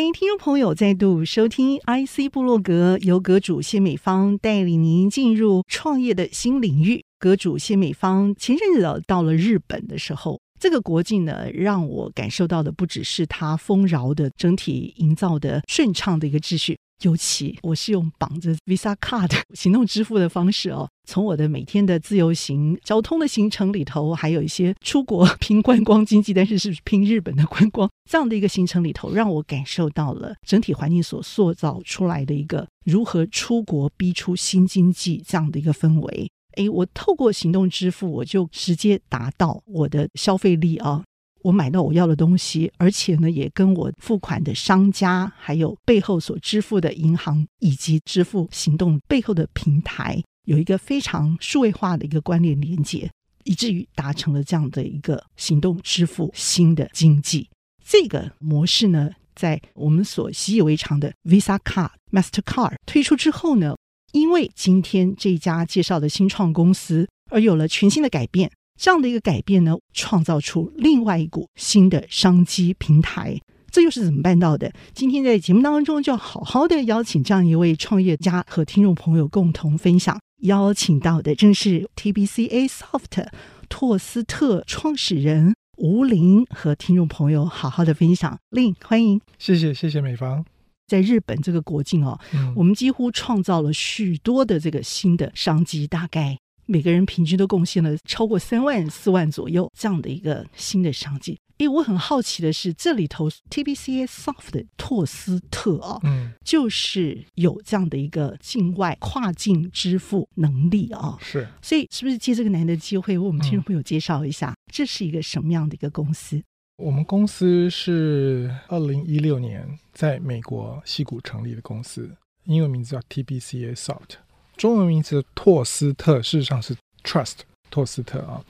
欢迎听众朋友再度收听 IC 部落格，由阁主谢美芳带领您进入创业的新领域。阁主谢美芳前阵子到了日本的时候，这个国境呢，让我感受到的不只是它丰饶的整体营造的顺畅的一个秩序，尤其我是用绑着 Visa Card 行动支付的方式哦，从我的每天的自由行交通的行程里头，还有一些出国拼观光经济，但是是拼日本的观光这样的一个行程里头，让我感受到了整体环境所塑造出来的一个如何出国逼出新经济这样的一个氛围。哎，我透过行动支付，我就直接达到我的消费力啊！我买到我要的东西，而且呢，也跟我付款的商家，还有背后所支付的银行，以及支付行动背后的平台，有一个非常数位化的一个关联连接，以至于达成了这样的一个行动支付新的经济。这个模式呢，在我们所习以为常的 Visa Card、Mastercard 推出之后呢，因为今天这一家介绍的新创公司，而有了全新的改变。这样的一个改变呢，创造出另外一股新的商机平台。这又是怎么办到的？今天在节目当中，就要好好的邀请这样一位创业家和听众朋友共同分享。邀请到的正是 TBCA Soft 拓斯特创始人吴林，和听众朋友好好的分享。林，欢迎。谢谢，谢谢美方。在日本这个国境哦，嗯、我们几乎创造了许多的这个新的商机，大概每个人平均都贡献了超过三万四万左右这样的一个新的商机。诶，我很好奇的是，这里头 TBCA Soft 的拓斯特哦，嗯，就是有这样的一个境外跨境支付能力啊、哦，是，所以是不是借这个难得机会，为我们听众朋友介绍一下，嗯、这是一个什么样的一个公司？我们公司是二零一六年在美国西谷成立的公司，英文名字叫 TBCA Soft，中文名字拓斯特，事实上是 Trust 拓斯特啊。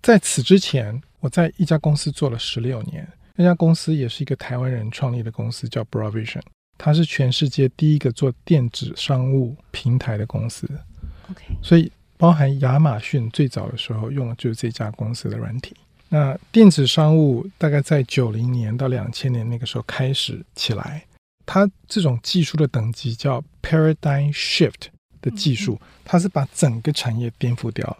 在此之前，我在一家公司做了十六年，那家公司也是一个台湾人创立的公司，叫 Broadvision，它是全世界第一个做电子商务平台的公司。OK，所以包含亚马逊最早的时候用的就是这家公司的软体。那电子商务大概在九零年到两千年那个时候开始起来，它这种技术的等级叫 paradigm shift 的技术，它是把整个产业颠覆掉了。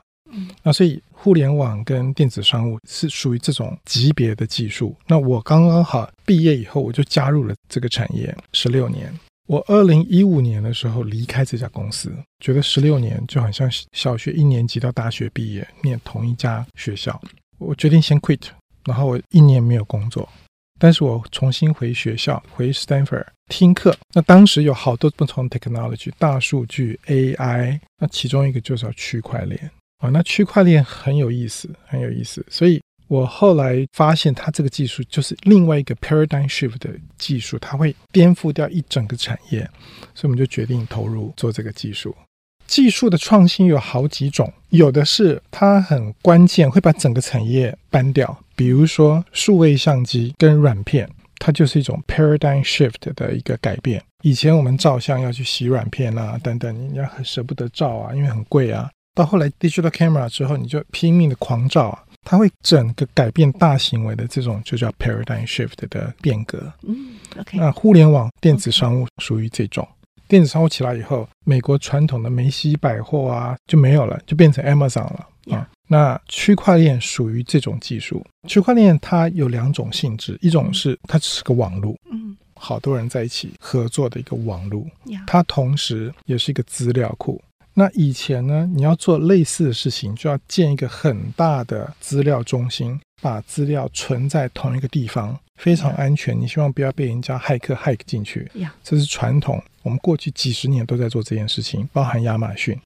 那所以互联网跟电子商务是属于这种级别的技术。那我刚刚好毕业以后，我就加入了这个产业十六年。我二零一五年的时候离开这家公司，觉得十六年就好像小学一年级到大学毕业，念同一家学校。我决定先 quit，然后我一年没有工作，但是我重新回学校，回 Stanford 听课。那当时有好多不同 technology，大数据、AI，那其中一个就是区块链啊。那区块链很有意思，很有意思。所以我后来发现，它这个技术就是另外一个 paradigm shift 的技术，它会颠覆掉一整个产业，所以我们就决定投入做这个技术。技术的创新有好几种，有的是它很关键，会把整个产业搬掉。比如说数位相机跟软片，它就是一种 paradigm shift 的一个改变。以前我们照相要去洗软片啊，等等，你要很舍不得照啊，因为很贵啊。到后来 digital camera 之后，你就拼命的狂照啊，它会整个改变大行为的这种就叫 paradigm shift 的变革。嗯，OK。那互联网电子商务属于这种。电子商务起来以后，美国传统的梅西百货啊就没有了，就变成 Amazon 了.啊。那区块链属于这种技术。区块链它有两种性质，一种是它只是个网络，嗯，好多人在一起合作的一个网络。Yeah. 它同时也是一个资料库。那以前呢，你要做类似的事情，就要建一个很大的资料中心，把资料存在同一个地方。非常安全，你希望不要被人家骇客 hack 进去。这是传统，我们过去几十年都在做这件事情，包含亚马逊。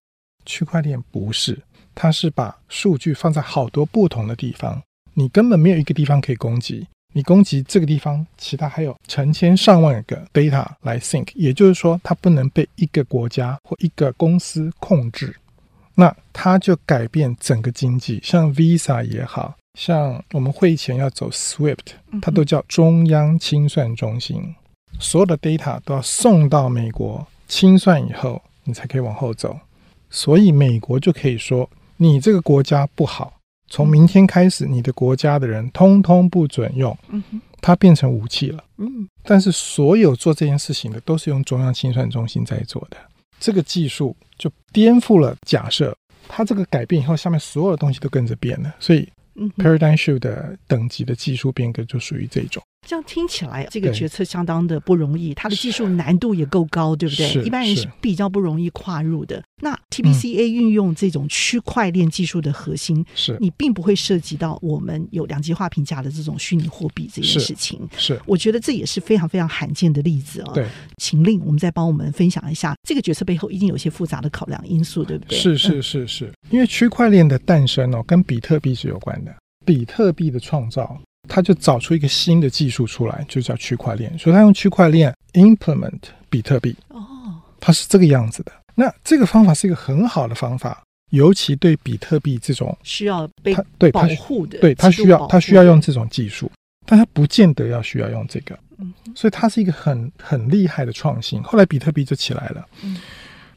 区块链不是，它是把数据放在好多不同的地方，你根本没有一个地方可以攻击。你攻击这个地方，其他还有成千上万个 data 来 sync，也就是说，它不能被一个国家或一个公司控制。那它就改变整个经济，像 Visa 也好，像我们汇钱要走 SWIFT，它都叫中央清算中心，所有的 data 都要送到美国清算以后，你才可以往后走。所以美国就可以说，你这个国家不好，从明天开始，你的国家的人通通不准用，它变成武器了。但是所有做这件事情的都是用中央清算中心在做的。这个技术就颠覆了假设，它这个改变以后，下面所有的东西都跟着变了，所以 paradigm shift 的等级的技术变革就属于这种。这样听起来，这个决策相当的不容易，它的技术难度也够高，对不对？一般人是比较不容易跨入的。那 TBCA 运用这种区块链技术的核心，是你并不会涉及到我们有两极化评价的这种虚拟货币这件事情。是，我觉得这也是非常非常罕见的例子哦。对，请令我们再帮我们分享一下这个决策背后一定有些复杂的考量因素，对不对？是是是是，因为区块链的诞生哦，跟比特币是有关的。比特币的创造。他就找出一个新的技术出来，就叫区块链。所以他用区块链 implement 比特币。哦，它是这个样子的。那这个方法是一个很好的方法，尤其对比特币这种需要被保护的，对它需要它需要用这种技术，但它不见得要需要用这个。嗯，所以它是一个很很厉害的创新。后来比特币就起来了。嗯。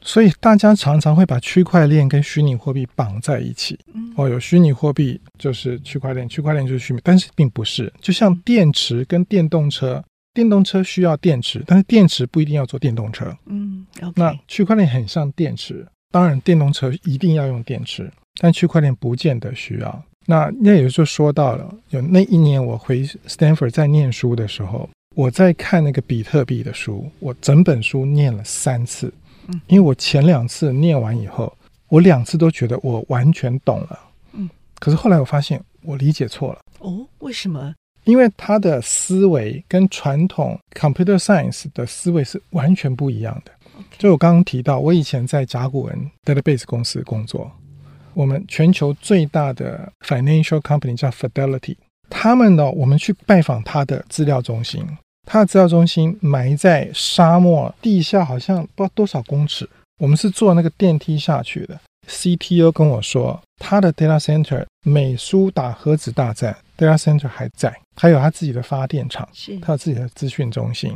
所以大家常常会把区块链跟虚拟货币绑在一起。哦，有虚拟货币就是区块链，区块链就是虚拟，但是并不是。就像电池跟电动车，电动车需要电池，但是电池不一定要做电动车。嗯，okay. 那区块链很像电池，当然电动车一定要用电池，但区块链不见得需要。那那也就说到了，有那一年我回 Stanford 在念书的时候，我在看那个比特币的书，我整本书念了三次。嗯，因为我前两次念完以后，我两次都觉得我完全懂了。嗯，可是后来我发现我理解错了。哦，为什么？因为他的思维跟传统 computer science 的思维是完全不一样的。就我刚刚提到，我以前在甲骨文 database 公司工作，我们全球最大的 financial company 叫 Fidelity，他们呢，我们去拜访他的资料中心。它的资料中心埋在沙漠地下，好像不知道多少公尺。我们是坐那个电梯下去的。CTO 跟我说，他的 data center 美苏打核子大战，data center 还在，还有他自己的发电厂，是他有自己的资讯中心。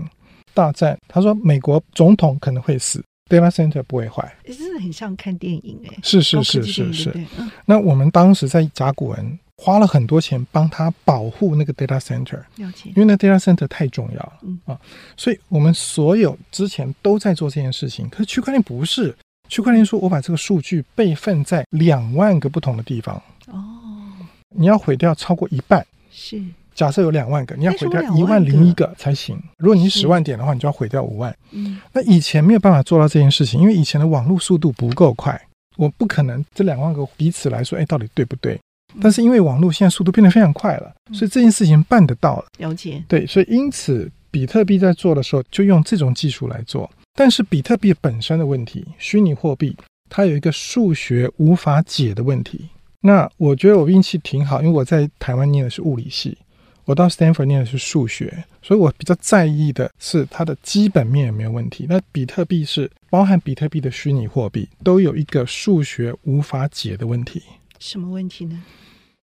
大战，他说美国总统可能会死，data center 不会坏。真的很像看电影哎，是是是是是。那我们当时在甲骨文。花了很多钱帮他保护那个 data center，因为那 data center 太重要了，嗯啊，所以我们所有之前都在做这件事情。可是区块链不是，区块链说我把这个数据备份在两万个不同的地方，哦，你要毁掉超过一半，是假设有两万个，你要毁掉一万零一个才行。如果你十万点的话，你就要毁掉五万。嗯，那以前没有办法做到这件事情，因为以前的网络速度不够快，我不可能这两万个彼此来说，哎，到底对不对？但是因为网络现在速度变得非常快了，所以这件事情办得到了。了解。对，所以因此比特币在做的时候就用这种技术来做。但是比特币本身的问题，虚拟货币它有一个数学无法解的问题。那我觉得我运气挺好，因为我在台湾念的是物理系，我到 Stanford 念的是数学，所以我比较在意的是它的基本面有没有问题。那比特币是包含比特币的虚拟货币都有一个数学无法解的问题。什么问题呢？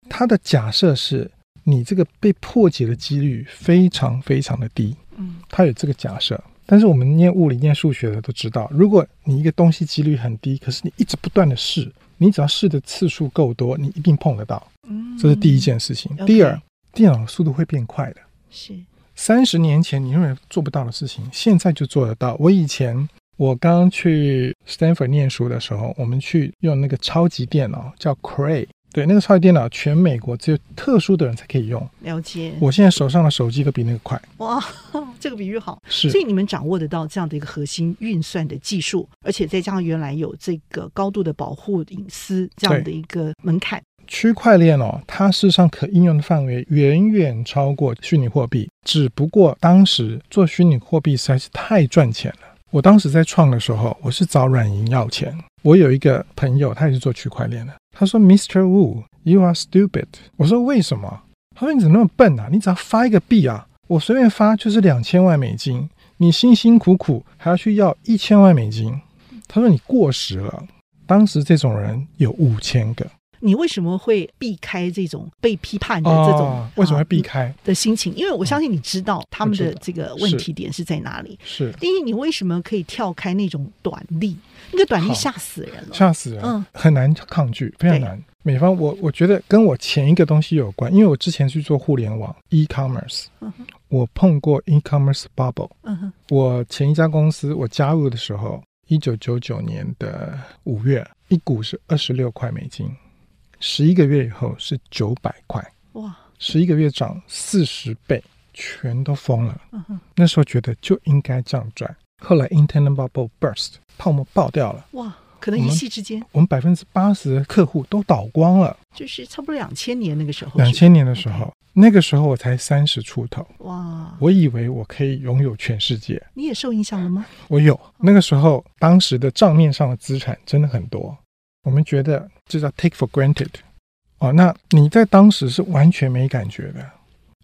他的假设是你这个被破解的几率非常非常的低。嗯，他有这个假设。但是我们念物理、念数学的都知道，如果你一个东西几率很低，可是你一直不断的试，你只要试的次数够多，你一定碰得到。嗯，这是第一件事情。嗯，第二，电脑速度会变快的。是，三十年前你认为做不到的事情，现在就做得到。我以前。我刚去 Stanford 念书的时候，我们去用那个超级电脑叫 Cray，对，那个超级电脑全美国只有特殊的人才可以用。了解。我现在手上的手机都比那个快。哇，这个比喻好。是。所以你们掌握得到这样的一个核心运算的技术，而且再加上原来有这个高度的保护隐私这样的一个门槛。区块链哦，它事实上可应用的范围远远超过虚拟货币，只不过当时做虚拟货币实在是太赚钱了。我当时在创的时候，我是找软银要钱。我有一个朋友，他也是做区块链的。他说：“Mr. Wu, you are stupid。”我说：“为什么？”他说：“你怎么那么笨啊？你只要发一个币啊，我随便发就是两千万美金，你辛辛苦苦还要去要一千万美金。”他说：“你过时了。”当时这种人有五千个。你为什么会避开这种被批判的这种？哦、为什么会避开、啊、的心情？因为我相信你知道他们的这个问题点是在哪里。是第一，你为什么可以跳开那种短力？那个短力吓死人了，吓死人，嗯，很难抗拒，非常难。美方，我我觉得跟我前一个东西有关，因为我之前去做互联网 e-commerce，嗯，我碰过 e-commerce bubble，我前一家公司我加入的时候，一九九九年的五月，一股是二十六块美金。十一个月以后是九百块，哇！十一个月涨四十倍，全都疯了。嗯，那时候觉得就应该这样赚。后来 Internet bubble burst，泡沫爆掉了。哇！可能一夕之间，我们百分之八十的客户都倒光了。就是差不多两千年那个时候。两千年的时候.那个时候我才三十出头。哇！我以为我可以拥有全世界。你也受影响了吗？我有。那个时候，当时的账面上的资产真的很多。我们觉得这叫 take for granted，哦，那你在当时是完全没感觉的，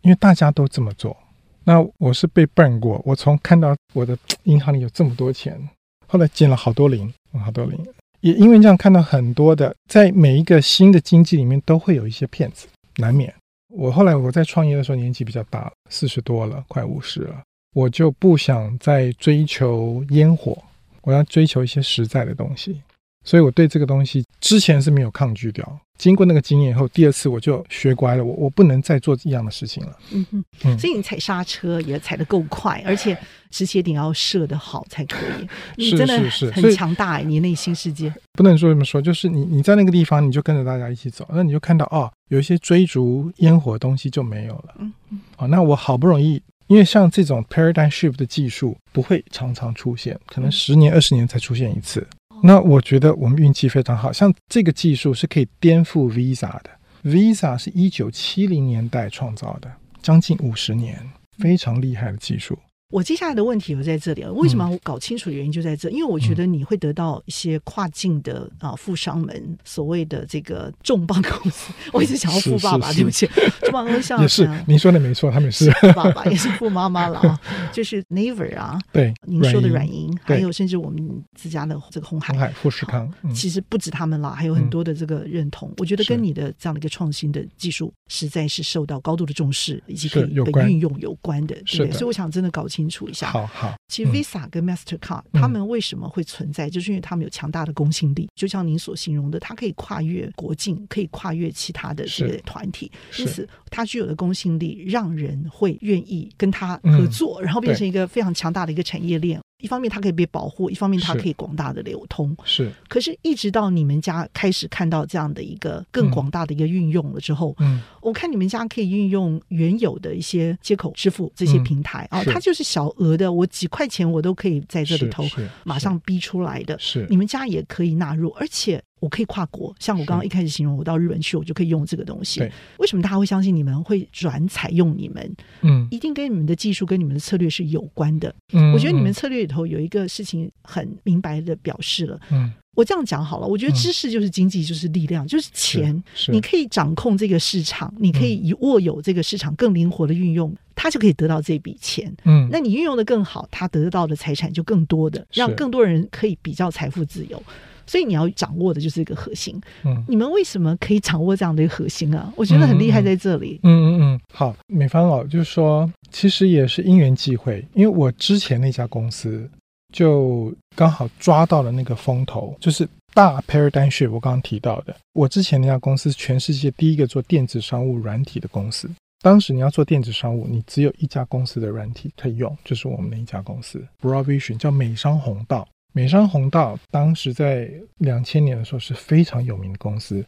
因为大家都这么做。那我是被 burn 过，我从看到我的 银行里有这么多钱，后来减了好多零，好多零，也因为这样看到很多的，在每一个新的经济里面都会有一些骗子，难免。我后来我在创业的时候年纪比较大，四十多了，快五十了，我就不想再追求烟火，我要追求一些实在的东西。所以我对这个东西之前是没有抗拒掉，经过那个经验以后，第二次我就学乖了，我我不能再做一样的事情了。嗯哼，嗯，所以你踩刹车也踩得够快，而且止血点要设得好才可以。你真的很强大哎，你内心世界。不能说这么说，就是你你在那个地方，你就跟着大家一起走，那你就看到哦，有一些追逐烟火的东西就没有了。嗯嗯，哦，那我好不容易，因为像这种 paradigm shift 的技术不会常常出现，可能十年二十年才出现一次。那我觉得我们运气非常好，像这个技术是可以颠覆 Visa 的。Visa 是一九七零年代创造的，将近五十年，非常厉害的技术。我接下来的问题有在这里，为什么要搞清楚的原因就在这？因为我觉得你会得到一些跨境的啊富商们所谓的这个重磅公司，我一直想要富爸爸，对不起，重磅公司 像也是您说的没错，他们是富爸爸也是富妈妈了啊，就是 Naver 啊，对，您说的软银，还有甚至我们自家的这个红海、富士康，其实不止他们了，还有很多的这个认同。我觉得跟你的这样的一个创新的技术，实在是受到高度的重视，以及可以被运用有关的，对不对？所以我想真的搞清楚一下。好。好，其实 Visa 跟 Mastercard、嗯、他们为什么会存在，就是因为他们有强大的公信力。就像您所形容的，它可以跨越国境，可以跨越其他的这个团体，因此它具有的公信力，让人会愿意跟他合作，嗯、然后变成一个非常强大的一个产业链。一方面它可以被保护，一方面它可以广大的流通。是，可是，一直到你们家开始看到这样的一个更广大的一个运用了之后，嗯，我看你们家可以运用原有的一些接口支付这些平台啊，它就是小额的，我几块钱我都可以在这里头马上逼出来的。是，你们家也可以纳入，而且。我可以跨国，像我刚刚一开始形容，我到日本去，我就可以用这个东西。为什么大家会相信你们会转采用你们？嗯，一定跟你们的技术跟你们的策略是有关的。嗯，我觉得你们策略里头有一个事情很明白的表示了。嗯，我这样讲好了，我觉得知识就是经济，就是力量，就是钱。你可以掌控这个市场，你可以以握有这个市场更灵活的运用，它就可以得到这笔钱。嗯，那你运用的更好，它得到的财产就更多的，让更多人可以比较财富自由。所以你要掌握的就是一个核心。嗯，你们为什么可以掌握这样的一个核心啊？我觉得很厉害在这里。嗯嗯嗯，好，美方哦，就是说，其实也是因缘际会，因为我之前那家公司就刚好抓到了那个风头，就是大 paradigm shift。我刚刚提到的，我之前那家公司是全世界第一个做电子商务软体的公司。当时你要做电子商务，你只有一家公司的软体可以用，就是我们那一家公司，Broad Vision，叫美商红道。美商宏道当时在两千年的时候是非常有名的公司，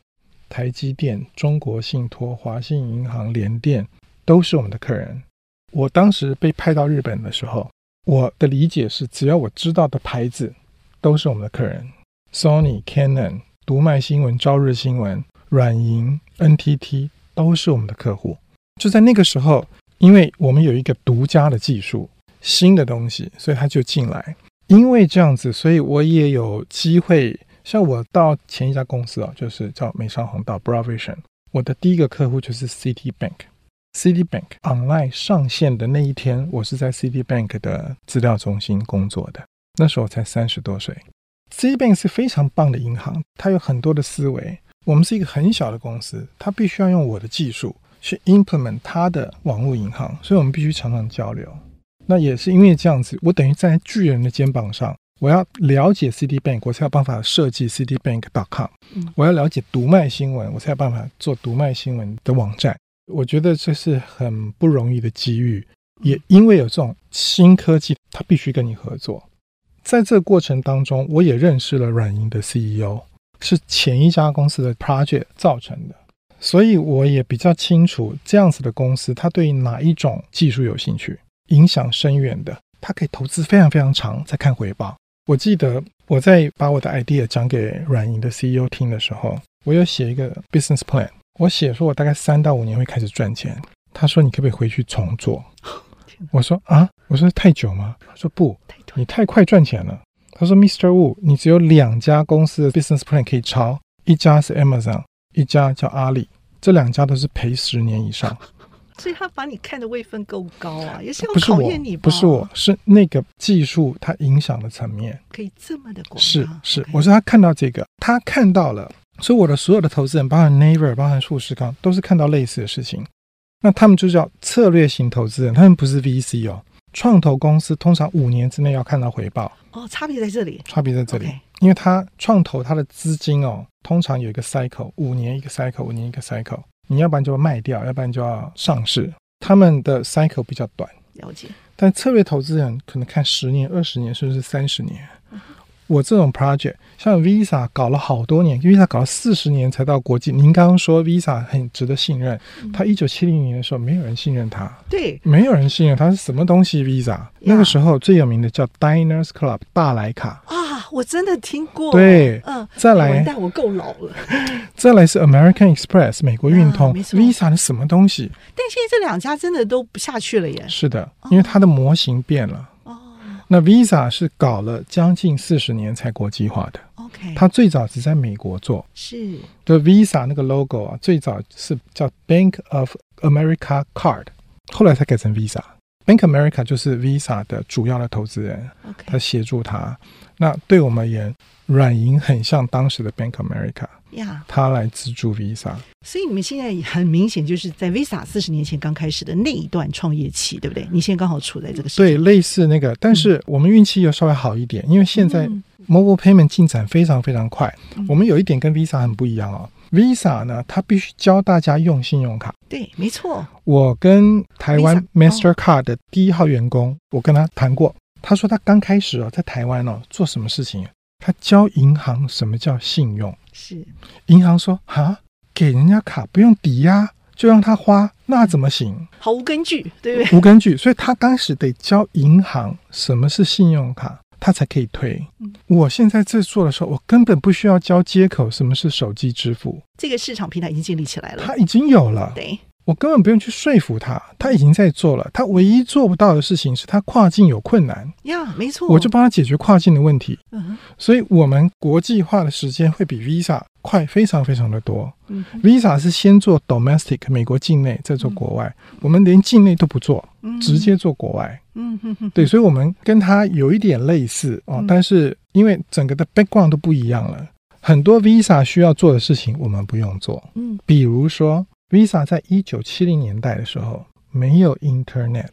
台积电、中国信托、华信银行、联电都是我们的客人。我当时被派到日本的时候，我的理解是，只要我知道的牌子都是我们的客人，Sony、Canon、读卖新闻、朝日新闻、软银、NTT 都是我们的客户。就在那个时候，因为我们有一个独家的技术、新的东西，所以他就进来。因为这样子，所以我也有机会。像我到前一家公司啊，就是叫美商弘道 Broad Vision，我的第一个客户就是 Citibank。Citibank online 上线的那一天，我是在 Citibank 的资料中心工作的。那时候才三十多岁。Citibank 是非常棒的银行，它有很多的思维。我们是一个很小的公司，它必须要用我的技术去 implement 它的网络银行，所以我们必须常常交流。那也是因为这样子，我等于站在巨人的肩膀上，我要了解 Citibank，我才有办法设计 Citibank.com。我要了解读卖新闻，我才有办法做读卖新闻的网站。我觉得这是很不容易的机遇，也因为有这种新科技，它必须跟你合作。在这个过程当中，我也认识了软银的 CEO，是前一家公司的 project 造成的，所以我也比较清楚这样子的公司，它对于哪一种技术有兴趣，影响深远的，它可以投资非常非常长再看回报。我记得我在把我的 idea 讲给软银的 CEO 听的时候，我有写一个 business plan。我写说，我大概三到五年会开始赚钱。他说：“你可不可以回去重做？” 我说：“啊，我说太久吗？”他说：“不，你太快赚钱了。”他说：“Mr. Wu，你只有两家公司的 business plan 可以抄，一家是 Amazon，一家叫阿里，这两家都是赔十年以上。” 所以他把你看的位分够高啊，也是要考验你吧？不是我，是那个技术它影响的层面可以这么的广。是是，我说他看到这个，他看到了。所以我的所有的投资人，包含 Naver，包含富士康，都是看到类似的事情。那他们就叫策略型投资人，他们不是 VC 哦。创投公司通常五年之内要看到回报。哦，差别在这里。差别在这里因为它创投它的资金哦，通常有一个 cycle，五年一个 cycle，五年一个 cycle。你要不然就要卖掉，要不然就要上市。他们的 cycle 比较短。了解。但策略投资人可能看十年、二十年，甚至是三十年。我这种 project，像 Visa 搞了好多年，Visa 搞了四十年才到国际。您刚刚说 Visa 很值得信任，他一九七零年的时候没有人信任他，对，没有人信任他是什么东西 Visa。那个时候最有名的叫 Diners Club 大来卡啊，我真的听过。对，嗯，再来，但我够老了。再来是 American Express 美国运通，Visa 是什么东西？但现在这两家真的都不下去了耶。是的，因为它的模型变了。那 Visa 是搞了将近四十年才国际化的。OK，它最早只在美国做。是。的 Visa 那个 logo 啊，最早是叫 Bank of America Card，后来才改成 Visa。Bank America 就是 Visa 的主要的投资人。OK，他协助他。那对我们而言，软银很像当时的 Bank America。呀，他来资助 Visa，所以你们现在很明显就是在 Visa 四十年前刚开始的那一段创业期，对不对？你现在刚好处在这个时对，类似那个，但是我们运气又稍微好一点，因为现在 Mobile Payment 进展非常非常快。我们有一点跟 Visa 很不一样哦，Visa 呢，它必须教大家用信用卡。对，没错。我跟台湾 Mastercard 的第一号员工，我跟他谈过，他说他刚开始哦，在台湾哦，做什么事情？他教银行什么叫信用。是，银行说啊，给人家卡不用抵押就让他花，那怎么行？毫无根据，对不对？无根据，所以他当时得教银行什么是信用卡，他才可以推。嗯，我现在在做的时候，我根本不需要教接口什么是手机支付，这个市场平台已经建立起来了，他已经有了。对。我根本不用去说服他，他已经在做了。他唯一做不到的事情是他跨境有困难呀，没错，我就帮他解决跨境的问题。嗯，所以我们国际化的时间会比 Visa 快非常非常的多。嗯，Visa 是先做 domestic 美国境内，再做国外，嗯、我们连境内都不做，直接做国外。嗯哼哼，对，所以我们跟它有一点类似哦，但是因为整个的 background 都不一样了，很多 Visa 需要做的事情我们不用做。嗯，比如说。Visa 在一九七零年代的时候没有 Internet，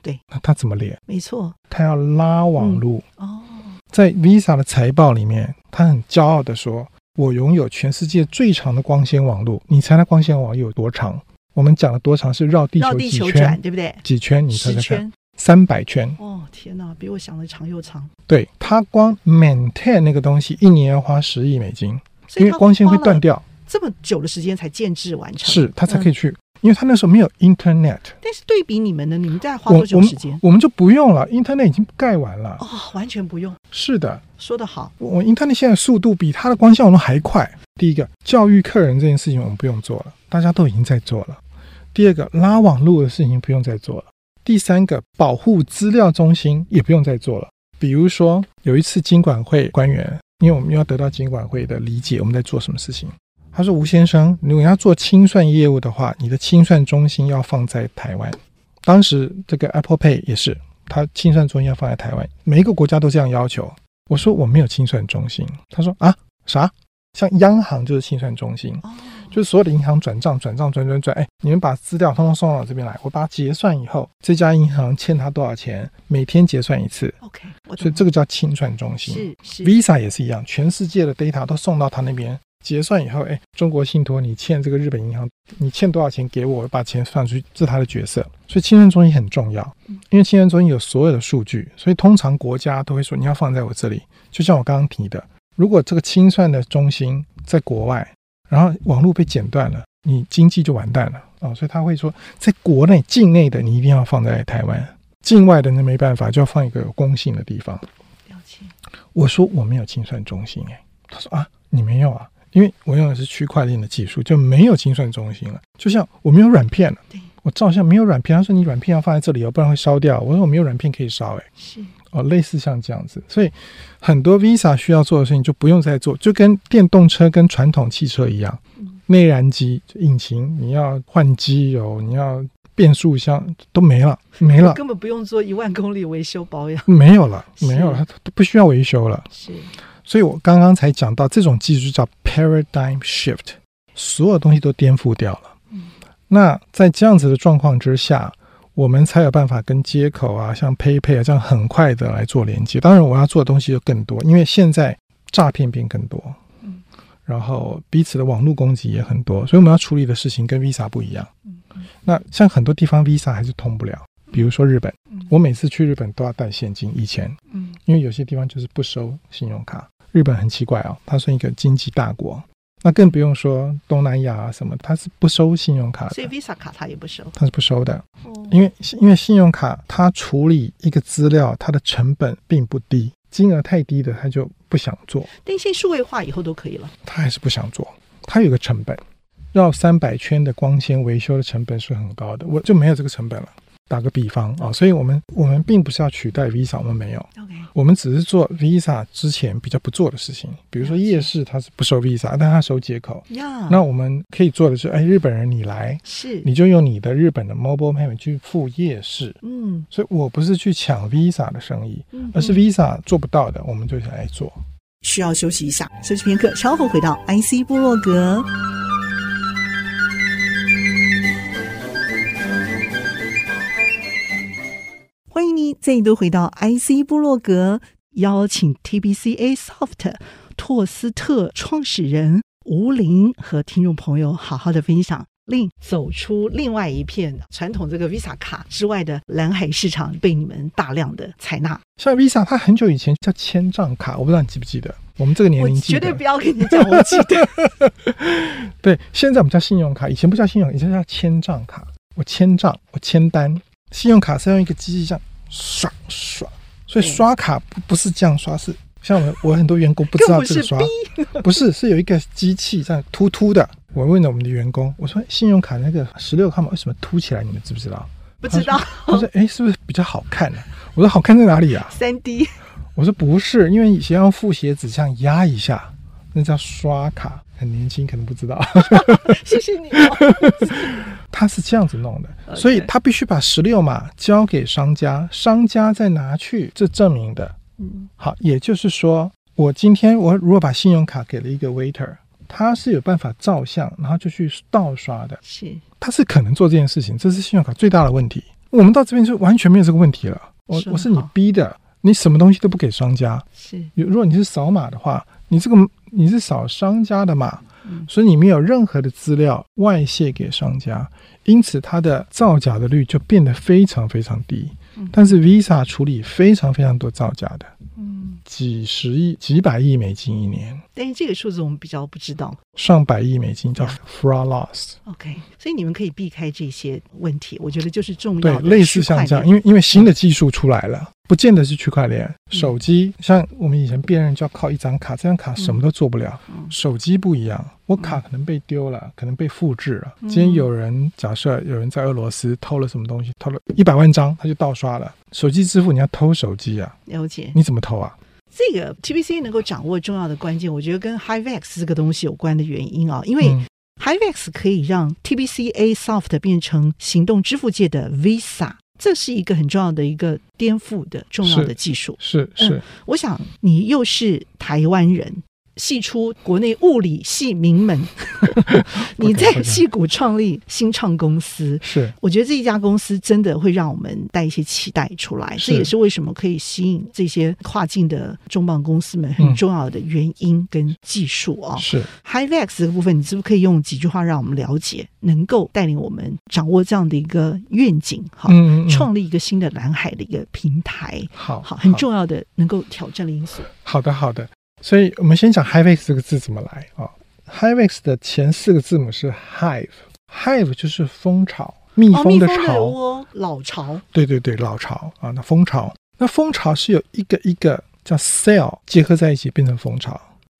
对，那它怎么连？没错，它要拉网路。嗯、哦，在 Visa 的财报里面，他很骄傲的说：“我拥有全世界最长的光纤网络。”你猜那光纤网有多长？我们讲了多长是绕地球几圈，对不对？几圈？你猜猜？三百圈？哦，天哪，比我想的长又长。对，它光 maintain 那个东西，一年要花十亿美金，因为光纤会断掉。这么久的时间才建制完成，是它才可以去，嗯、因为他那时候没有 Internet。但是对比你们呢，你们在花多久时间？我们，就不用了，Internet 已经盖完了。哦，完全不用。是的，说得好。我 Internet 现在速度比它的光纤网络还快。第一个，教育客人这件事情我们不用做了，大家都已经在做了。第二个，拉网路的事情不用再做了。第三个，保护资料中心也不用再做了。比如说有一次经管会官员，因为我们要得到经管会的理解，我们在做什么事情。他说：“吴先生，如果要做清算业务的话，你的清算中心要放在台湾。当时这个 Apple Pay 也是，它清算中心要放在台湾。每一个国家都这样要求。我说我没有清算中心。他说啊啥？像央行就是清算中心，哦、就是所有的银行转账转账转转转，哎，你们把资料通通送到我这边来，我把它结算以后，这家银行欠他多少钱，每天结算一次。OK，所以这个叫清算中心。是是，Visa 也是一样，全世界的 data 都送到他那边结算以后，哎，中国信托你欠这个日本银行，你欠多少钱给我，我把钱算出去，这是他的角色。所以清算中心很重要，因为清算中心有所有的数据，所以通常国家都会说你要放在我这里，就像我刚刚提的。如果这个清算的中心在国外，然后网络被剪断了，你经济就完蛋了啊、哦！所以他会说，在国内境内的你一定要放在台湾，境外的那没办法，就要放一个有公信的地方。了解。我说我没有清算中心，哎，他说啊，你没有啊，因为我用的是区块链的技术，就没有清算中心了。就像我没有软片我照相没有软片，他说你软片要放在这里哦，不然会烧掉。我说我没有软片可以烧，哎，是。哦，类似像这样子，所以很多 Visa 需要做的事情就不用再做，就跟电动车跟传统汽车一样，内燃机引擎你要换机油，你要变速箱都没了，没了，根本不用做一万公里维修保养，没有了，没有了，它都不需要维修了。是，所以我刚刚才讲到这种技术叫 paradigm shift，所有东西都颠覆掉了。嗯，那在这样子的状况之下。我们才有办法跟接口啊，像 PayPay 啊这样很快的来做连接。当然，我要做的东西就更多，因为现在诈骗变更多，嗯，然后彼此的网络攻击也很多，所以我们要处理的事情跟 Visa 不一样。嗯，那像很多地方 Visa 还是通不了，比如说日本，我每次去日本都要带现金，以前，嗯，因为有些地方就是不收信用卡。日本很奇怪哦，它是一个经济大国。那更不用说东南亚啊什么，它是不收信用卡的，所以 Visa 卡它也不收，它是不收的，因为因为信用卡它处理一个资料，它的成本并不低，金额太低的它就不想做。电信数位化以后都可以了，它还是不想做，它有个成本，绕三百圈的光纤维修的成本是很高的，我就没有这个成本了。打个比方啊，所以我们我们并不是要取代 Visa，我们没有，Okay. 我们只是做 Visa 之前比较不做的事情，比如说夜市它是不收 Visa，但它收接口。那我们可以做的是，哎，日本人你来，是，你就用你的日本的 Mobile Payment 去付夜市。嗯，所以我不是去抢 Visa 的生意，嗯、而是 Visa 做不到的，我们就想来做。需要休息一下，休息片刻，稍后回到 IC 部落格。再度回到 IC 部落格，邀请 TBCA Soft 拓斯特创始人吴林和听众朋友好好的分享，另走出另外一片传统这个 Visa 卡之外的蓝海市场，被你们大量的采纳。像 Visa，它很久以前叫千账卡，我不知道你记不记得？我们这个年龄记得，绝对不要跟你讲，我记得。对，现在我们叫信用卡，以前不叫信用，以前叫千账卡。我千账，我签单。信用卡是用一个机器这样刷刷，所以刷卡不不是这样刷，是像我我很多员工不知道这个刷，不是是有一个机器这样突突的。我问了我们的员工，我说信用卡那个十六号码为什么凸起来？你们知不知道？不知道。他说：“哎，是不是比较好看呢？”我说：“好看在哪里啊？”三 D。我说：“不是，因为以前用复写纸这样压一下，那叫刷卡。”很年轻，可能不知道。谢谢你哦。他是这样子弄的所以他必须把十六码交给商家，商家再拿去这证明的。嗯，好，也就是说，我今天我如果把信用卡给了一个 waiter，他是有办法照相，然后就去盗刷的。是，他是可能做这件事情，这是信用卡最大的问题。我们到这边就完全没有这个问题了。我我是你逼的，你什么东西都不给商家。是，如果你是扫码的话，你这个。你是扫商家的码，所以你没有任何的资料外泄给商家，因此它的造假的率就变得非常非常低。但是 Visa 处理非常非常多造假的，嗯几十亿、几百亿美金一年。但是这个数字我们比较不知道，上百亿美金叫 fraud loss。OK，所以你们可以避开这些问题，我觉得就是重要的。对，类似像这样，因为因为新的技术出来了。不见得是区块链，手机像我们以前辨认就要靠一张卡，这张卡什么都做不了。手机不一样，我卡可能被丢了，可能被复制了。今天有人假设有人在俄罗斯偷了什么东西，偷了一百万张，他就盗刷了。手机支付你要偷手机啊？了解。你怎么偷啊？这个 TBC 能够掌握重要的关键，我觉得跟 HIVEX 这个东西有关的原因啊，因为 HIVEX 可以让 TBCA Soft 变成行动支付界的 Visa。这是一个很重要的一个颠覆的重要的技术。是是，是、嗯，我想你又是台湾人。系出国内物理系名门，你在戏谷创立新创公司，是我觉得这一家公司真的会让我们带一些期待出来，这也是为什么可以吸引这些跨境的重磅公司们很重要的原因跟技术啊。是 HiVax 这个部分，你是不是可以用几句话让我们了解，能够带领我们掌握这样的一个愿景？哈，嗯创立一个新的蓝海的一个平台，好好很重要的能够挑战的因素。好的，好的。所以我们先讲 HiveX 这个字怎么来啊、哦、？HiVax 的前四个字母是 Hive，Hive 就是蜂巢，蜜蜂的巢，哦、老巢。对对对，老巢啊，那蜂巢，那蜂巢是有一个一个叫 cell 结合在一起变成蜂巢。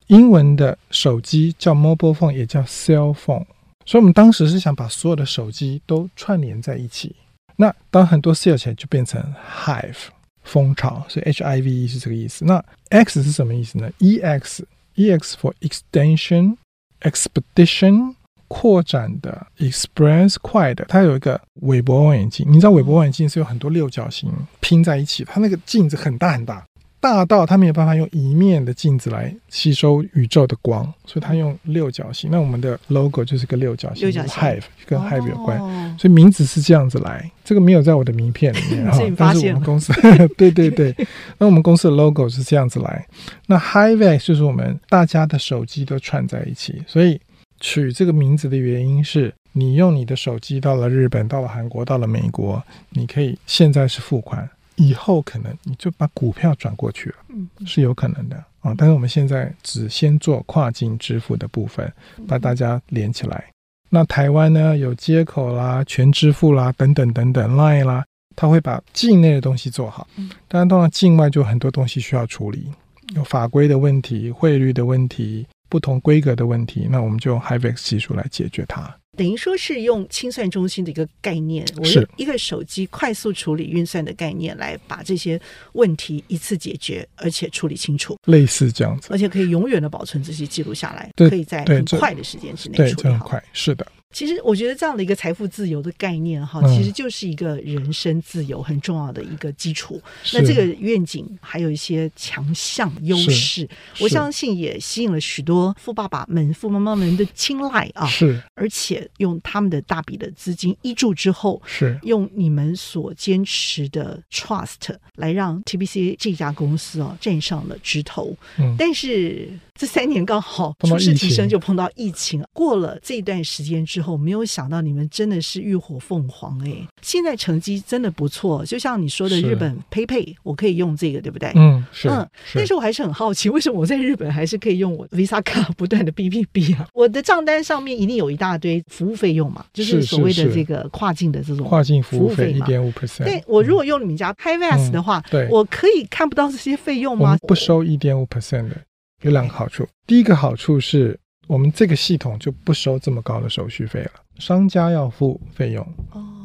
英文的手机叫 mobile phone，也叫 cell phone。所以我们当时是想把所有的手机都串联在一起。那当很多 cell 起来，就变成 Hive。蜂巢，所以 H I V 是这个意思。那 X 是什么意思呢？E X E X for extension expedition 扩展的 express 快的。它有一个韦伯望远镜，你知道韦伯望远镜是有很多六角形拼在一起，它那个镜子很大很大。大到它没有办法用一面的镜子来吸收宇宙的光，所以它用六角形。那我们的 logo 就是个六角形，六角形 Hive 跟 Hive 有关，哦，所以名字是这样子来。这个没有在我的名片里面 哈，但是我们公司 对对对，那我们公司的 logo 是这样子来。那 HiVax 就是我们大家的手机都串在一起，所以取这个名字的原因是你用你的手机到了日本，到了韩国，到了美国，你可以现在是付款。以后可能你就把股票转过去了，嗯，是有可能的啊。但是我们现在只先做跨境支付的部分，把大家连起来。那台湾呢，有接口啦、全支付啦等等等等，Line 啦，它会把境内的东西做好。当然，当然境外就很多东西需要处理，有法规的问题、汇率的问题、不同规格的问题，那我们就用 HiVex 技术来解决它。等于说是用清算中心的一个概念，我用一个手机快速处理运算的概念，来把这些问题一次解决，而且处理清楚，类似这样子，而且可以永远的保存这些记录下来，可以在很快的时间之内处理好。对，这很快，是的。其实我觉得这样的一个财富自由的概念哈，其实就是一个人生自由很重要的一个基础。那这个愿景还有一些强项优势，我相信也吸引了许多富爸爸们、富妈妈们的青睐啊。是，而且用他们的大笔的资金挹注之后，是用你们所坚持的 trust 来让 TBCA 这家公司啊站上了枝头。嗯，但是这三年刚好出世提升就碰到疫情，过了这段时间之后。没有想到你们真的是浴火凤凰哎！现在成绩真的不错，就像你说的，日本 PayPay 我可以用这个，对不对？嗯，是。嗯，但是我还是很好奇，为什么我在日本还是可以用我 Visa 卡不断的 B B B 啊？我的账单上面一定有一大堆服务费用嘛，就是所谓的这个跨境的这种跨境服务费一点五 percent。对，我如果用你们家 HiVax 的话，对，我可以看不到这些费用吗？不收一点五 percent 的，有两个好处。第一个好处是。我们这个系统就不收这么高的手续费了，商家要付费用，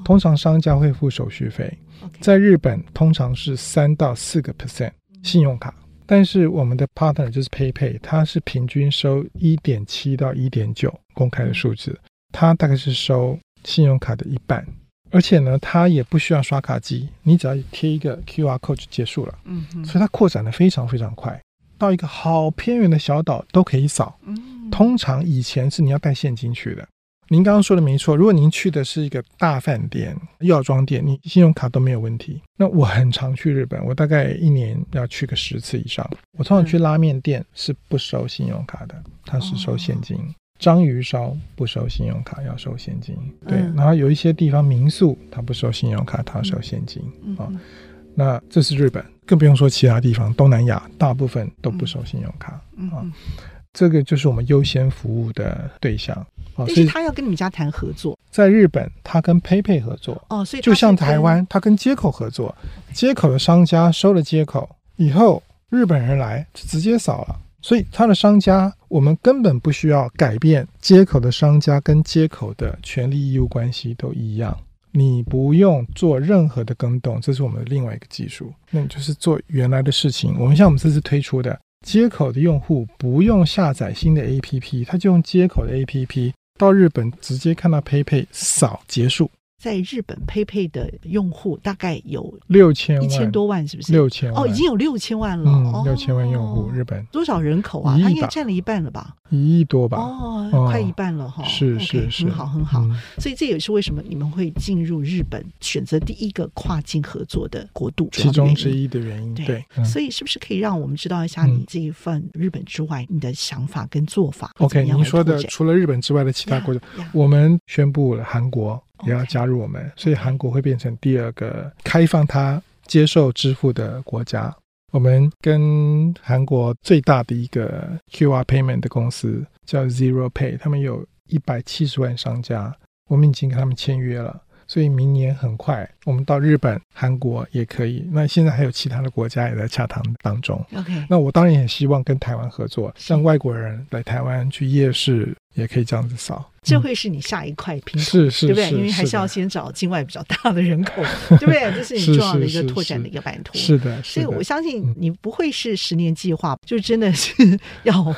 通常商家会付手续费，在日本通常是三到四个 percent 信用卡，但是我们的 partner 就是 PayPay，它是平均收一点七到一点九，公开的数字，它大概是收信用卡的一半，而且呢，它也不需要刷卡机，你只要贴一个 QR code 就结束了，嗯，所以它扩展的非常非常快，到一个好偏远的小岛都可以扫，通常以前是你要带现金去的。您刚刚说的没错，如果您去的是一个大饭店、药妆店，你信用卡都没有问题。那我很常去日本，我大概一年要去个十次以上。我通常去拉面店是不收信用卡的，它是收现金。章鱼烧不收信用卡，要收现金。对，然后有一些地方民宿它不收信用卡，它要收现金啊。那这是日本，更不用说其他地方，东南亚大部分都不收信用卡。啊。这个就是我们优先服务的对象，但是他要跟你们家谈合作。在日本，他跟 PayPay 合作。哦，所以就像台湾，他跟接口合作，接口的商家收了接口以后，日本人来就直接扫了，所以他的商家我们根本不需要改变，接口的商家跟接口的权利义务关系都一样，你不用做任何的更动，这是我们的另外一个技术，那你就是做原来的事情。我们像我们这次推出的。接口的用户不用下载新的 APP，他就用接口的 APP 到日本直接看到 PayPay 扫结束，在日本 PayPay 的用户大概有六千万，一千多万，是不是？六千万哦，已经有六千万了。嗯，六千万用户，日本多少人口啊？它应该占了一半了吧？一亿多吧？哦，快一半了哈。是是是，很好很好。所以这也是为什么你们会进入日本，选择第一个跨境合作的国度，其中之一的原因。对，所以是不是可以让我们知道一下你这一份日本之外你的想法跟做法？OK，您说的除了日本之外的其他国家，我们宣布了韩国。也要加入我们，所以韩国会变成第二个开放它接受支付的国家。我们跟韩国最大的一个 QR payment 的公司叫 Zero Pay，他们有一百七十万商家，我们已经跟他们签约了。所以明年很快，我们到日本、韩国也可以。那现在还有其他的国家也在洽谈当中。OK，那我当然也希望跟台湾合作，让外国人来台湾去夜市也可以这样子扫。这会是你下一块拼图，是是，对不对？因为还是要先找境外比较大的人口，对不对？这是你重要的一个拓展的一个版图。是的，所以我相信你不会是十年计划，就真的是 要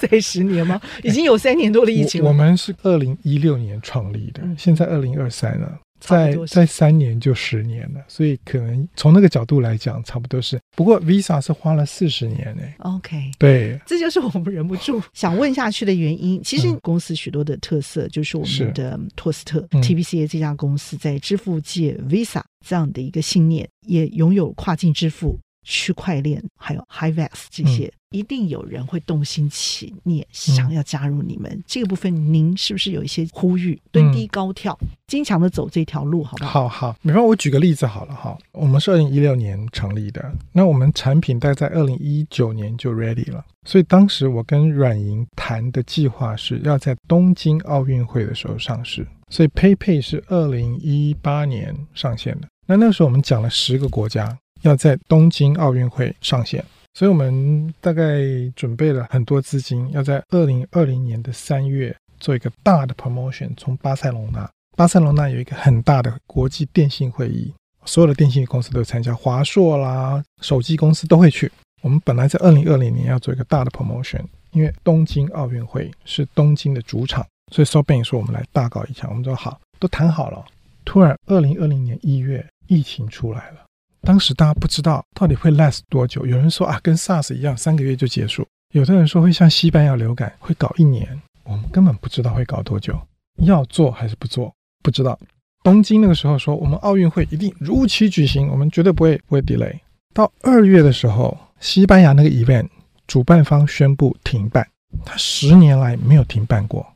再十年吗？已经有三年多的疫情了。我们是二零一六年创立的，现在二零二三了。在在三年就十年了，所以可能从那个角度来讲，差不多是。不过 Visa 是花了四十年呢。OK，对，这就是我们忍不住 想问下去的原因。其实公司许多的特色，就是我们的托斯特 TBCA 这家公司在支付界 Visa 这样的一个信念，也拥有跨境支付、区块链，还有 HiVex 这些。嗯一定有人会动心起念，想要加入你们、嗯、这个部分。您是不是有一些呼吁？蹲低高跳，坚强的走这条路，好不好？好好，比方我举个例子好了哈。我们是二零一六年成立的，那我们产品大概在二零一九年就 ready 了。所以当时我跟软银谈的计划是要在东京奥运会的时候上市。所以 PayPay 是二零一八年上线的。那那个时候我们讲了十个国家要在东京奥运会上线。所以我们大概准备了很多资金，要在二零二零年的三月做一个大的 promotion。从巴塞隆纳，巴塞隆纳有一个很大的国际电信会议，所有的电信公司都参加，华硕啦、手机公司都会去。我们本来在二零二零年要做一个大的 promotion，因为东京奥运会是东京的主场，所以 s o b a n 说我们来大搞一场。我们说好，都谈好了。突然，二零二零年一月，疫情出来了。当时大家不知道到底会 last 多久，有人说啊，跟 SARS 一样，三个月就结束；有的人说会像西班牙流感，会搞一年。我们根本不知道会搞多久，要做还是不做，不知道。东京那个时候说，我们奥运会一定如期举行，我们绝对不会不会 delay。到二月的时候，西班牙那个 event 主办方宣布停办，他十年来没有停办过，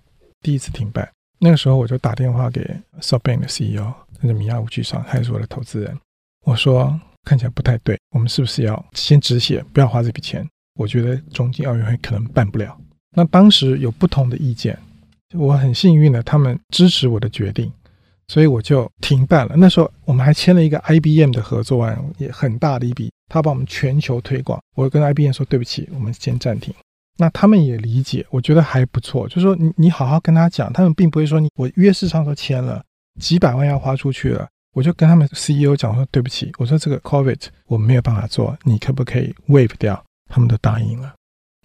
第一次停办。那个时候我就打电话给 SoftBank 的 CEO，那个米亚武居上，他也是我的投资人。我说看起来不太对，我们是不是要先止血，不要花这笔钱？我觉得东京奥运会可能办不了。那当时有不同的意见，我很幸运的，他们支持我的决定，所以我就停办了。那时候我们还签了一个 IBM 的合作案，也很大的一笔，他帮我们全球推广。我跟 IBM 说对不起，我们先暂停。那他们也理解，我觉得还不错，就是说你你好好跟他讲，他们并不会说你我约市场都签了，几百万要花出去了。我就跟他们 CEO 讲说，对不起，我说这个 COVID 我没有办法做，你可不可以 waive 掉？他们都答应了。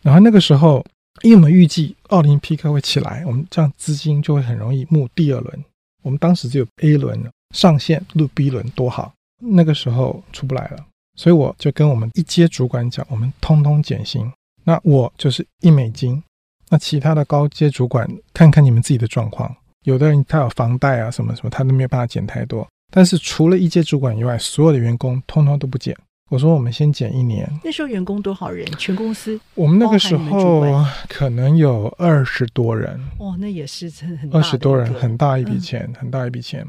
然后那个时候，因为我们预计奥林匹克会起来，我们这样资金就会很容易募第二轮。我们当时只有 A 轮上线，入 B 轮多好。那个时候出不来了，所以我就跟我们一阶主管讲，我们通通减薪。那我就是一美金，那其他的高阶主管看看你们自己的状况。有的人他有房贷啊什么什么，他都没有办法减太多。但是除了一阶主管以外，所有的员工通通都不减。我说我们先减一年。那时候员工多少人？全公司？我们那个时候可能有二十多人。哦，那也是真很大。二十多人，很大一笔钱，嗯、很大一笔钱。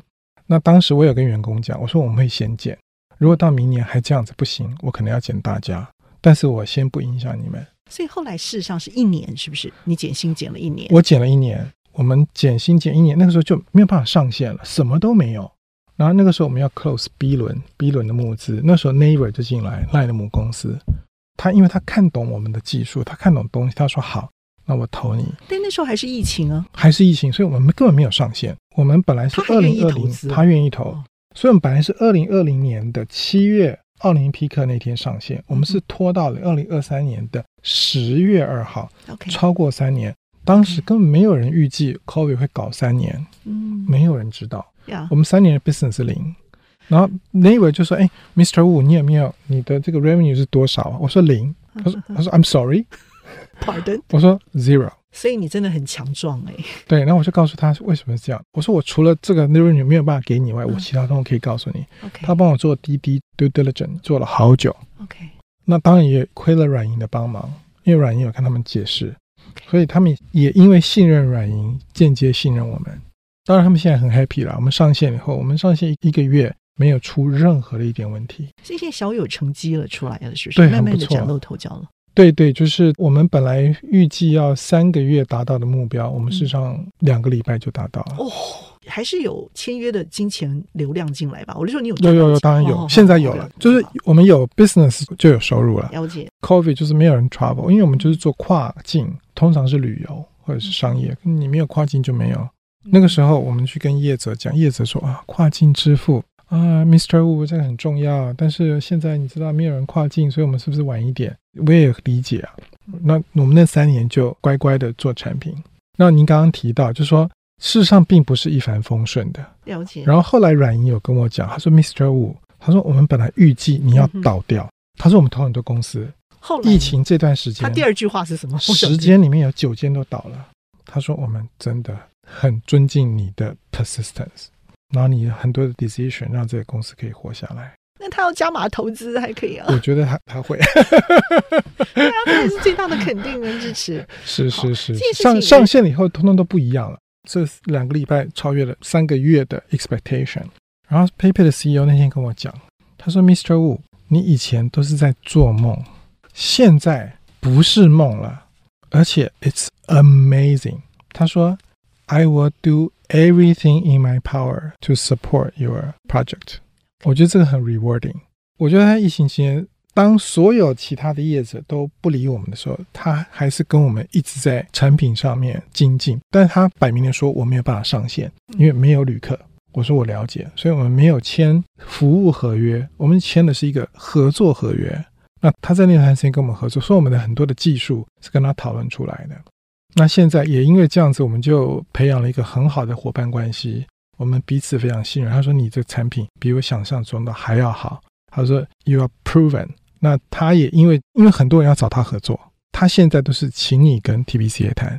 那当时我有跟员工讲，我说我们会先减，如果到明年还这样子不行，我可能要减大家。但是我先不影响你们。所以后来事实上是一年，是不是？你减薪减了一年？我减了一年，我们减薪减一年，那个时候就没有办法上线了，什么都没有。然后那个时候我们要 close B 轮，B 轮的募资。那时候 Naver 就进来，LINE 的母公司。他因为他看懂我们的技术，他看懂东西，他说好，那我投你。但那时候还是疫情啊，还是疫情，所以我们根本没有上线。我们本来是二零二零，他愿意投，哦、所以我们本来是二零二零年的七月奥林匹克那天上线，我们是拖到了二零二三年的十月二号，OK，超过三年。当时根本没有人预计 COVID 会搞三年，嗯，没有人知道。呀我们三年的 business 是零。然后 neighbor 就说：“哎，Mr. Wu，你有没有你的这个 revenue 是多少？”我说零。他说：“他说 I'm sorry。” Pardon？我说 zero。所以你真的很强壮哎。对，然后我就告诉他为什么是这样。我说我除了这个 revenue 没有办法给你以外，我其他东西可以告诉你。他帮我做滴滴 due diligence 做了好久。OK。那当然也亏了软银的帮忙，因为软银有跟他们解释，所以他们也因为信任软银，间接信任我们。当然他们现在很 happy 了。我们上线以后，我们上线一个月。没有出任何的一点问题，现在小有成绩了，出来了，是不是？对，慢慢的崭露头角了。对对，就是我们本来预计要三个月达到的目标，我们事实上两个礼拜就达到了。哦，还是有签约的金钱流量进来吧？我就说你有有有有，当然有，哦、现在有了，就是我们有 business 就有收入了。了解。COVID 就是没有人 travel，因为我们就是做跨境，通常是旅游或者是商业，你没有跨境就没有。那个时候我们去跟业者讲，业者说啊，跨境支付。啊，Mr. Wu，这个很重要。但是现在你知道没有人跨境，所以我们是不是晚一点？我也理解啊。那我们那三年就乖乖的做产品。那您刚刚提到，就是说事实上并不是一帆风顺的。了解。然后后来阮莹有跟我讲，他说 Mr. Wu，他说我们本来预计你要倒掉。嗯、他说我们投很多公司，后来疫情这段时间，他第二句话是什么？时间里面有九间都倒了。他说我们真的很尊敬你的 persistence。然后你很多的 decision 让这个公司可以活下来。那他要加码投资还可以啊？我觉得他他会。对啊，这也是最大的肯定跟支持。是是是，上上线了以后，通通都不一样了。这两个礼拜超越了三个月的 expectation。然后 PayPal 的 CEO 那天跟我讲，他说：“Mr. Wu，你以前都是在做梦，现在不是梦了，而且 it's amazing。”他说：“I will do。” Everything in my power to support your project。我觉得这个很 rewarding。我觉得他疫情期间，当所有其他的业者都不理我们的时候，他还是跟我们一直在产品上面精进。但是他摆明了说我没有办法上线，因为没有旅客。我说我了解，所以我们没有签服务合约，我们签的是一个合作合约。那他在那段时间跟我们合作，所以我们的很多的技术是跟他讨论出来的。那现在也因为这样子，我们就培养了一个很好的伙伴关系，我们彼此非常信任。他说：“你这产品比我想象中的还要好。”他说：“You are proven。”那他也因为因为很多人要找他合作，他现在都是请你跟 TBCA 谈，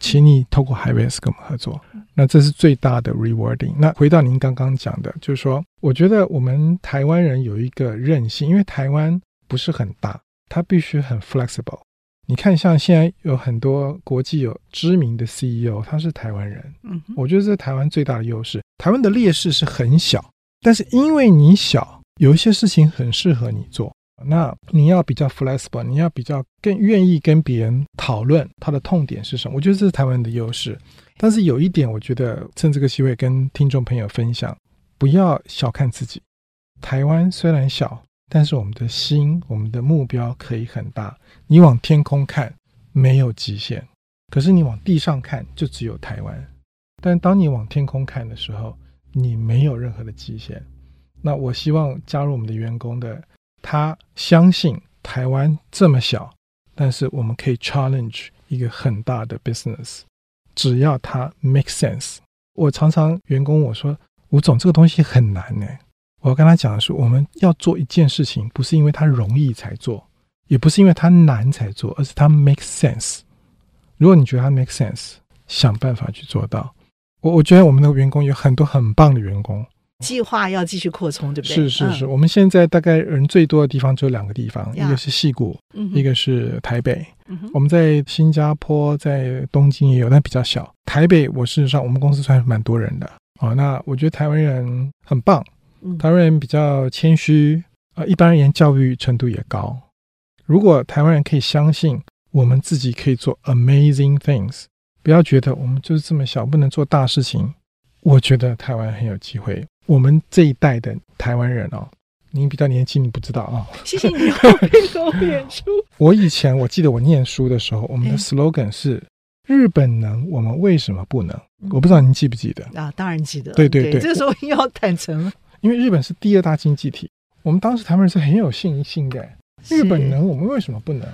请你透过 HIVES 跟我们合作。那这是最大的 rewarding。那回到您刚刚讲的，就是说，我觉得我们台湾人有一个韧性，因为台湾不是很大，它必须很 flexible。你看，像现在有很多国际有知名的 CEO，他是台湾人。嗯，我觉得这是台湾最大的优势。台湾的劣势是很小，但是因为你小，有一些事情很适合你做。那你要比较 flexible，你要比较更愿意跟别人讨论他的痛点是什么。我觉得这是台湾的优势。但是有一点，我觉得趁这个机会跟听众朋友分享，不要小看自己。台湾虽然小。但是我们的心，我们的目标可以很大。你往天空看，没有极限；可是你往地上看，就只有台湾。但当你往天空看的时候，你没有任何的极限。那我希望加入我们的员工的，他相信台湾这么小，但是我们可以 challenge 一个很大的 business，只要它 make sense。我常常员工我说，吴总这个东西很难呢。我要跟他讲的是，我们要做一件事情，不是因为它容易才做，也不是因为它难才做，而是它 make sense。如果你觉得它 make sense，想办法去做到。我我觉得我们的员工有很多很棒的员工，计划要继续扩充，对不对？是是是，嗯、我们现在大概人最多的地方只有两个地方，一个是矽谷，嗯、一个是台北。嗯、我们在新加坡、在东京也有，但比较小。台北，我事实上我们公司算是蛮多人的啊、哦。那我觉得台湾人很棒。台湾人比较谦虚，呃，一般而言教育程度也高。如果台湾人可以相信我们自己可以做 amazing things，不要觉得我们就是这么小，不能做大事情。我觉得台湾很有机会。我们这一代的台湾人哦，您比较年轻，你不知道啊。哦、谢谢你后面给我演出。我以前我记得我念书的时候，我们的 slogan 是“日本能，我们为什么不能？”我不知道您记不记得啊？当然记得。对对对，对，这个时候要坦诚。因为日本是第二大经济体，我们当时台湾人是很有信心的。日本能，我们为什么不能？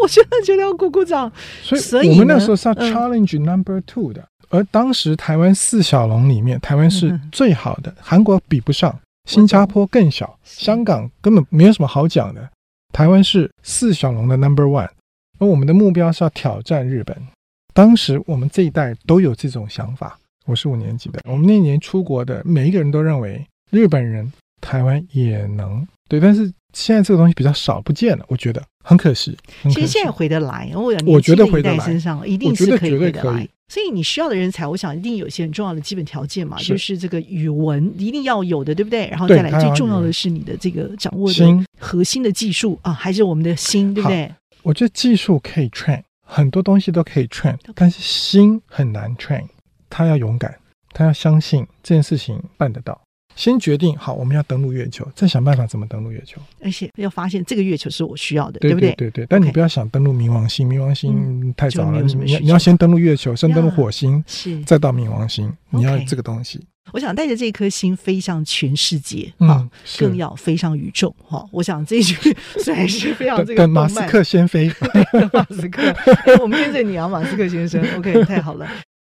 我现在觉得要鼓鼓掌。所以，所以我们那时候是要嗯 challenge number two 的。而当时台湾四小龙里面，台湾是最好的，韩国比不上，新加坡更小，香港根本没有什么好讲的。台湾是四小龙的 number one，而我们的目标是要挑战日本。当时我们这一代都有这种想法。我是五年级的，我们那年出国的每一个人都认为日本人台湾也能对，但是现在这个东西比较少不见了，我觉得很可惜。可惜其实现在回得来，我我觉得回得来身上一定是可以回得来。所以你需要的人才，我想一定有一些很重要的基本条件嘛，是就是这个语文一定要有的，对不对？然后再来最重要的是你的这个掌握的核心的技术啊，还是我们的心，对不对？我觉得技术可以 train，很多东西都可以 train，但是心很难 train。他要勇敢，他要相信这件事情办得到。先决定好，我们要登陆月球，再想办法怎么登陆月球。而且要发现这个月球是我需要的，对，不对？对对对。但你不要想登陆冥王星，冥王星太早了。嗯、你你要先登陆月球，先登陆火星，是再到冥王星。你要这个东西。我想带着这颗星飞向全世界啊、嗯，更要飞上宇宙哈。我想这一句虽然是非常这个等马斯克先飞，马斯克，哎、我们跟着你啊，马斯克先生。OK，太好了。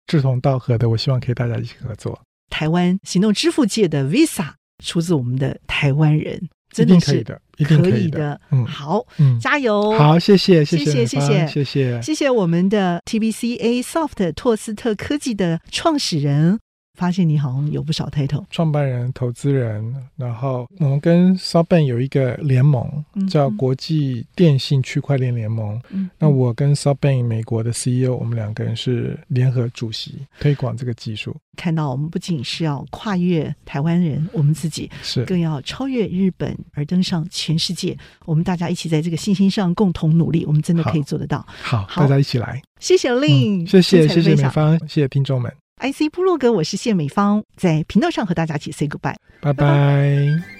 志同道合的，我希望可以大家一起合作。台湾行动支付界的 Visa 出自我们的台湾人，真的是的，一定可以的。嗯，好，嗯，加油！好，谢谢，谢谢，谢谢，谢谢，谢谢，谢谢我们的 TBCA Soft 拓斯特科技的创始人。发现你好像有不少 title，创办人、投资人，然后 我们跟 SoftBank 有一个联盟，叫国际电信区块链联盟。嗯，那我跟 SoftBank 美国的 CEO，我们两个人是联合主席，推广这个技术。看到我们不仅是要跨越台湾人，我们自己是更要超越日本而登上全世界。我们大家一起在这个信心上共同努力，我们真的可以做得到。好，好，大家一起来。谢谢 Lin，嗯，谢谢谢谢美方，谢谢听众们。IC 部落格，我是谢美芳，在频道上和大家一起 say goodbye，拜拜。